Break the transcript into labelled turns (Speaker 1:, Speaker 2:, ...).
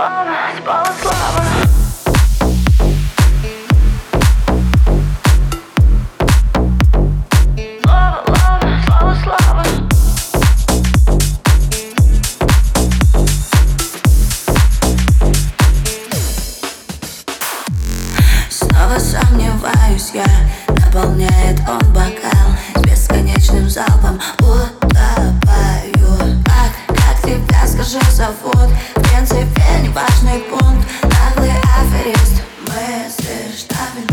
Speaker 1: слава, спала слава.
Speaker 2: Сомневаюсь я Наполняет он бокал С бесконечным залпом. Утопаю Как, как тебя, скажи, зовут важный пункт. Наглый аферист. Мы с штабель